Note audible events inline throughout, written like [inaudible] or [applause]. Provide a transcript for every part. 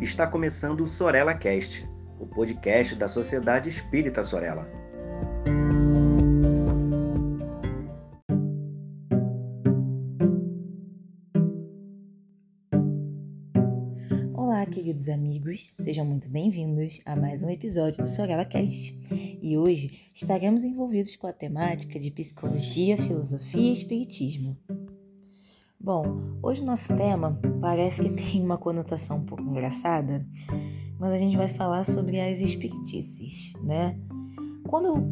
está começando o Sorella Cast, o podcast da Sociedade Espírita Sorella. Olá, queridos amigos, sejam muito bem-vindos a mais um episódio do Sorella Cast. E hoje estaremos envolvidos com a temática de psicologia, filosofia e espiritismo. Bom, hoje o nosso tema parece que [laughs] tem uma conotação um pouco engraçada, mas a gente vai falar sobre as espiritices, né? Quando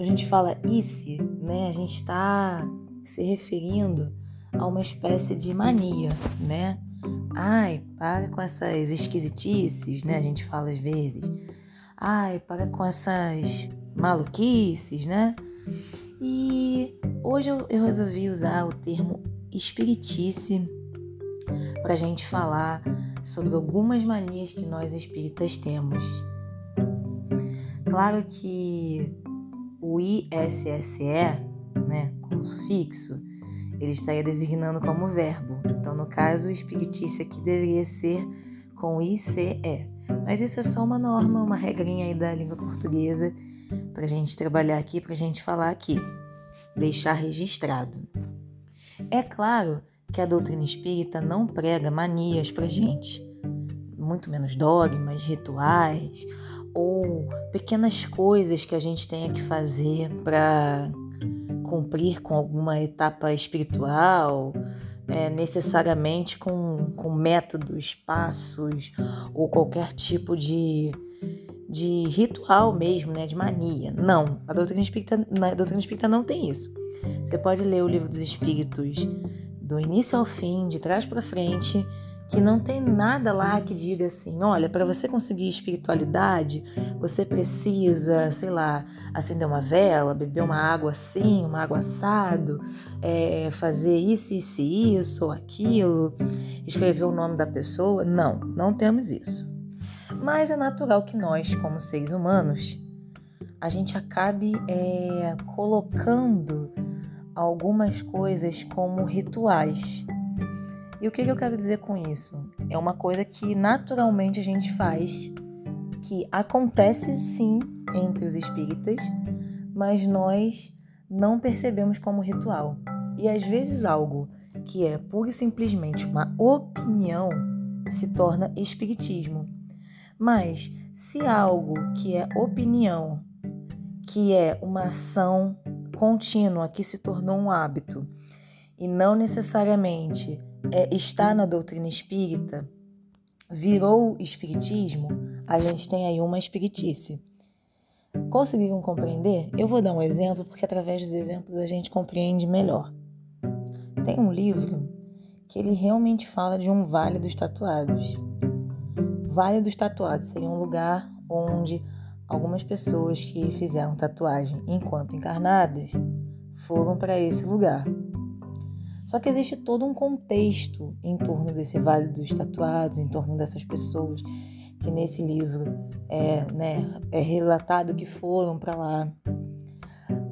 a gente fala ice, né, a gente está se referindo a uma espécie de mania, né? Ai, para com essas esquisitices, né? A gente fala às vezes. Ai, para com essas maluquices, né? E hoje eu, eu resolvi usar o termo espiritice para a gente falar sobre algumas manias que nós espíritas temos. Claro que o ISSE, né, como sufixo, ele estaria designando como verbo. Então, no caso, o espiritice aqui deveria ser com ICE. Mas isso é só uma norma, uma regrinha aí da língua portuguesa para a gente trabalhar aqui, para a gente falar aqui, deixar registrado. É claro que a doutrina espírita não prega manias para gente, muito menos dogmas, rituais ou pequenas coisas que a gente tenha que fazer para cumprir com alguma etapa espiritual, é, necessariamente com, com métodos, passos ou qualquer tipo de, de ritual mesmo, né, de mania. Não, a doutrina espírita, a doutrina espírita não tem isso. Você pode ler o livro dos Espíritos do início ao fim, de trás para frente, que não tem nada lá que diga assim: olha, para você conseguir espiritualidade, você precisa, sei lá, acender uma vela, beber uma água assim, uma água assado, é, fazer isso, isso, isso ou aquilo, escrever o nome da pessoa. Não, não temos isso. Mas é natural que nós, como seres humanos, a gente acabe é, colocando algumas coisas como rituais. E o que, eu quero dizer com isso? É uma coisa que naturalmente a gente faz, que acontece sim entre os espíritas, mas nós não percebemos como ritual. E às vezes algo que é pura e simplesmente uma opinião se torna espiritismo. Mas se algo que é opinião, que é uma ação contínua que se tornou um hábito e não necessariamente é, está na doutrina espírita, virou espiritismo, a gente tem aí uma espiritice. Conseguiram compreender? Eu vou dar um exemplo porque através dos exemplos a gente compreende melhor. Tem um livro que ele realmente fala de um vale dos tatuados. Vale dos tatuados seria um lugar onde Algumas pessoas que fizeram tatuagem enquanto encarnadas foram para esse lugar. Só que existe todo um contexto em torno desse Vale dos Tatuados, em torno dessas pessoas que nesse livro é, né, é relatado que foram para lá.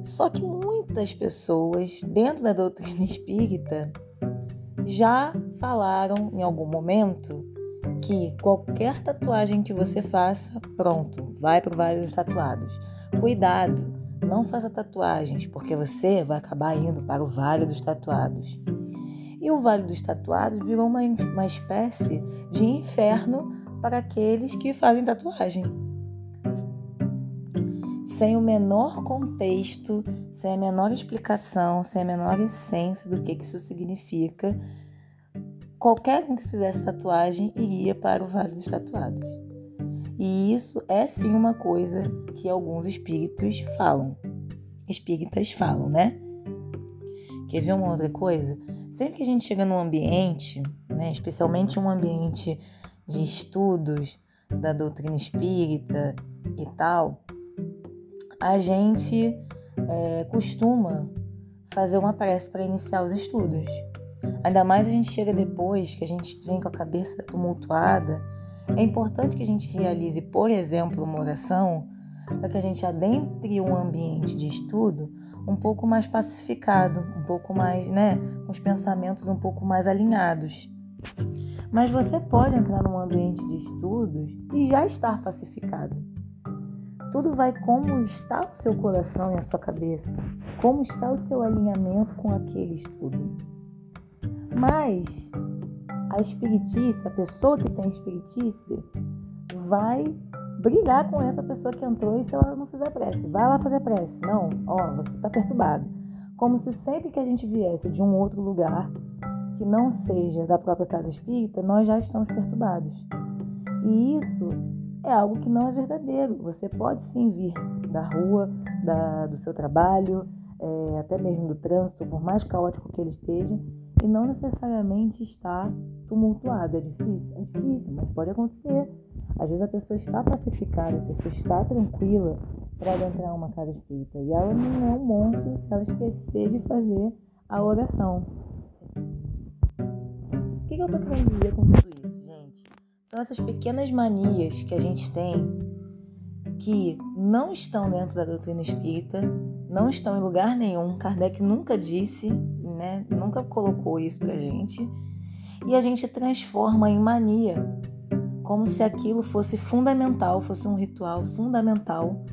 Só que muitas pessoas dentro da doutrina espírita já falaram em algum momento que qualquer tatuagem que você faça, pronto, vai para o Vale dos Tatuados. Cuidado, não faça tatuagens, porque você vai acabar indo para o Vale dos Tatuados. E o Vale dos Tatuados virou uma, uma espécie de inferno para aqueles que fazem tatuagem. Sem o menor contexto, sem a menor explicação, sem a menor essência do que isso significa, qualquer um que fizesse tatuagem iria para o Vale dos Tatuados. E isso é sim uma coisa que alguns espíritos falam. Espíritas falam, né? Quer ver uma outra coisa? Sempre que a gente chega num ambiente, né, especialmente um ambiente de estudos da doutrina espírita e tal, a gente é, costuma fazer uma prece para iniciar os estudos. Ainda mais a gente chega depois, que a gente vem com a cabeça tumultuada. É importante que a gente realize, por exemplo, uma oração para que a gente adentre um ambiente de estudo um pouco mais pacificado, um pouco mais, né, com os pensamentos um pouco mais alinhados, Mas você pode entrar num ambiente de estudos e já estar pacificado. Tudo vai como está o seu coração e a sua cabeça, como está o seu alinhamento com aquele estudo. Mas a espiritice, a pessoa que tem espiritice, vai brigar com essa pessoa que entrou e se ela não fizer prece. Vai lá fazer prece. Não, ó, você está perturbado. Como se sempre que a gente viesse de um outro lugar que não seja da própria casa espírita, nós já estamos perturbados. E isso é algo que não é verdadeiro. Você pode sim vir da rua, da, do seu trabalho, é, até mesmo do trânsito, por mais caótico que ele esteja, e não necessariamente estar tumultuado. É difícil? É difícil, mas pode acontecer. Às vezes a pessoa está pacificada, a pessoa está tranquila para adentrar uma casa espírita. E ela não é um monstro se ela esquecer de fazer a oração. O que, que eu estou querendo dizer com tudo isso, gente? São essas pequenas manias que a gente tem que não estão dentro da doutrina espírita, não estão em lugar nenhum. Kardec nunca disse, né? Nunca colocou isso pra gente. E a gente transforma em mania como se aquilo fosse fundamental, fosse um ritual fundamental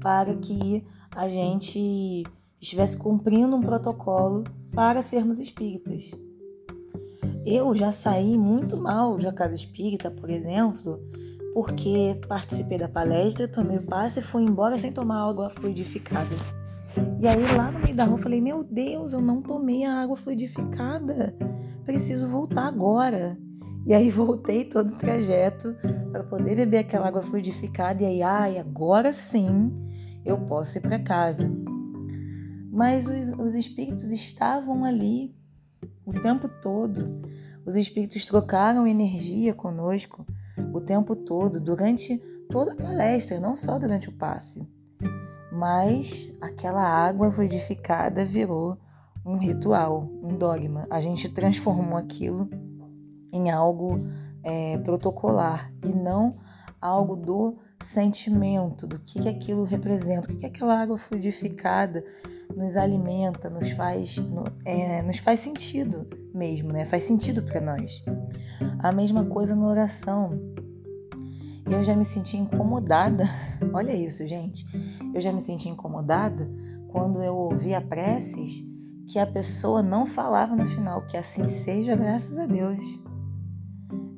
para que a gente estivesse cumprindo um protocolo para sermos espíritas. Eu já saí muito mal da casa espírita, por exemplo, porque participei da palestra, tomei o passe e fui embora sem tomar água fluidificada. E aí lá no meio da rua eu falei: Meu Deus, eu não tomei a água fluidificada. Preciso voltar agora. E aí [laughs] voltei todo o trajeto para poder beber aquela água fluidificada e aí, ai, agora sim eu posso ir para casa. Mas os, os espíritos estavam ali o tempo todo. Os espíritos trocaram energia conosco o tempo todo, durante toda a palestra, não só durante o passe. Mas aquela água fluidificada virou um ritual, um dogma. A gente transformou aquilo em algo é, protocolar e não algo do sentimento, do que, que aquilo representa, o que, que aquela água fluidificada nos alimenta, nos faz, no, é, nos faz sentido mesmo, né? Faz sentido para nós. A mesma coisa na oração. Eu já me senti incomodada. [laughs] Olha isso, gente. Eu já me senti incomodada quando eu ouvia preces que a pessoa não falava no final que assim seja, graças a Deus.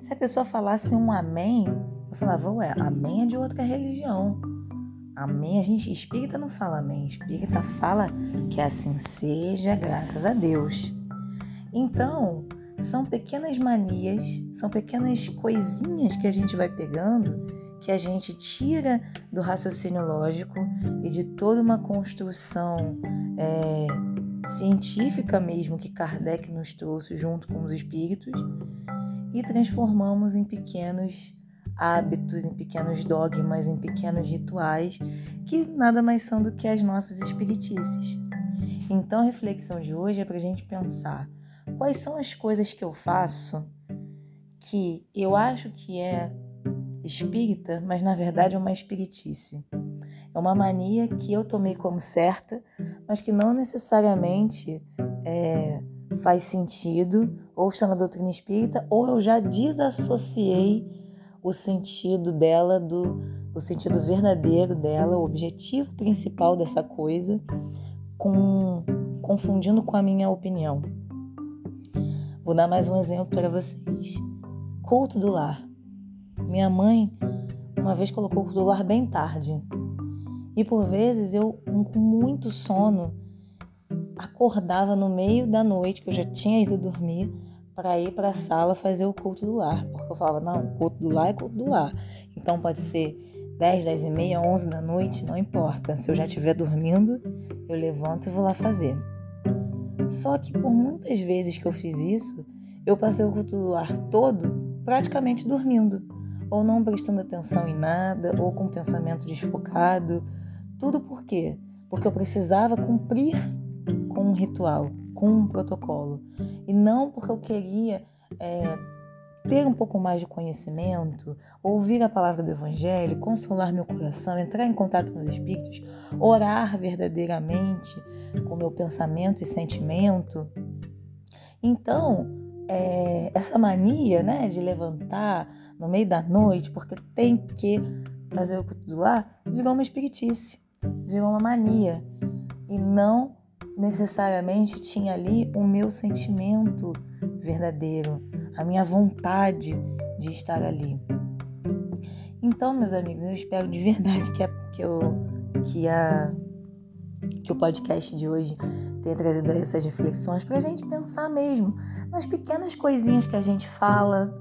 Se a pessoa falasse um amém, eu falava, ué, amém é de outra religião. Amém, a gente, espírita não fala amém, espírita fala que assim seja, graças a Deus. Então, são pequenas manias, são pequenas coisinhas que a gente vai pegando, que a gente tira do raciocínio lógico e de toda uma construção é, científica mesmo que Kardec nos trouxe junto com os espíritos e transformamos em pequenos hábitos, em pequenos dogmas, em pequenos rituais que nada mais são do que as nossas espiritices. Então a reflexão de hoje é para a gente pensar quais são as coisas que eu faço que eu acho que é espírita, mas na verdade é uma espiritice. É uma mania que eu tomei como certa, mas que não necessariamente é, faz sentido, ou está na doutrina espírita, ou eu já desassociei o sentido dela, do, o sentido verdadeiro dela, o objetivo principal dessa coisa, com, confundindo com a minha opinião. Vou dar mais um exemplo para vocês. Culto do lar. Minha mãe uma vez colocou o culto do lar bem tarde. E por vezes eu, com muito sono, acordava no meio da noite, que eu já tinha ido dormir, para ir para a sala fazer o culto do lar. Porque eu falava, não, culto do lar é culto do lar. Então pode ser 10, 10 e meia, 11 da noite, não importa. Se eu já estiver dormindo, eu levanto e vou lá fazer. Só que por muitas vezes que eu fiz isso, eu passei o culto do lar todo praticamente dormindo. Ou não prestando atenção em nada, ou com pensamento desfocado. Tudo por quê? Porque eu precisava cumprir com um ritual, com um protocolo. E não porque eu queria é, ter um pouco mais de conhecimento, ouvir a palavra do Evangelho, consolar meu coração, entrar em contato com os Espíritos, orar verdadeiramente com meu pensamento e sentimento. Então, é, essa mania, né, de levantar no meio da noite porque tem que fazer o culto lá, virou uma espiritice, virou uma mania e não necessariamente tinha ali o meu sentimento verdadeiro, a minha vontade de estar ali. Então, meus amigos, eu espero de verdade que, a, que, eu, que, a, que o podcast de hoje tenha trazido essas reflexões para a gente pensar mesmo nas pequenas coisinhas que a gente fala,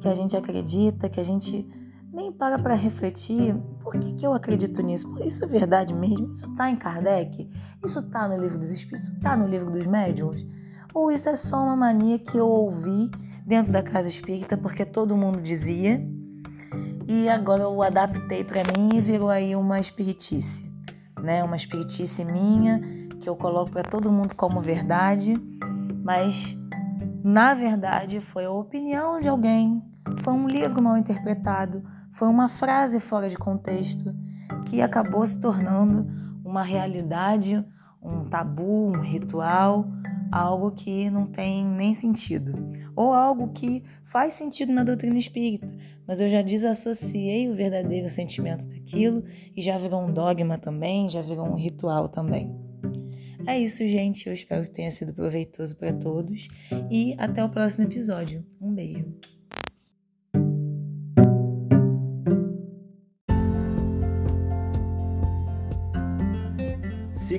que a gente acredita, que a gente nem para para refletir por que, que eu acredito nisso. Isso é verdade mesmo? Isso está em Kardec? Isso está no livro dos Espíritos? Está no livro dos Médiuns? Ou isso é só uma mania que eu ouvi dentro da casa espírita porque todo mundo dizia e agora eu adaptei para mim e virou aí uma espiritice, né? Uma espiritice minha que eu coloco para todo mundo como verdade, mas na verdade foi a opinião de alguém, foi um livro mal interpretado, foi uma frase fora de contexto que acabou se tornando uma realidade, um tabu, um ritual, algo que não tem nem sentido, ou algo que faz sentido na doutrina espírita, mas eu já desassociei o verdadeiro sentimento daquilo e já virou um dogma também, já virou um ritual também. É isso, gente. Eu espero que tenha sido proveitoso para todos e até o próximo episódio. Um beijo.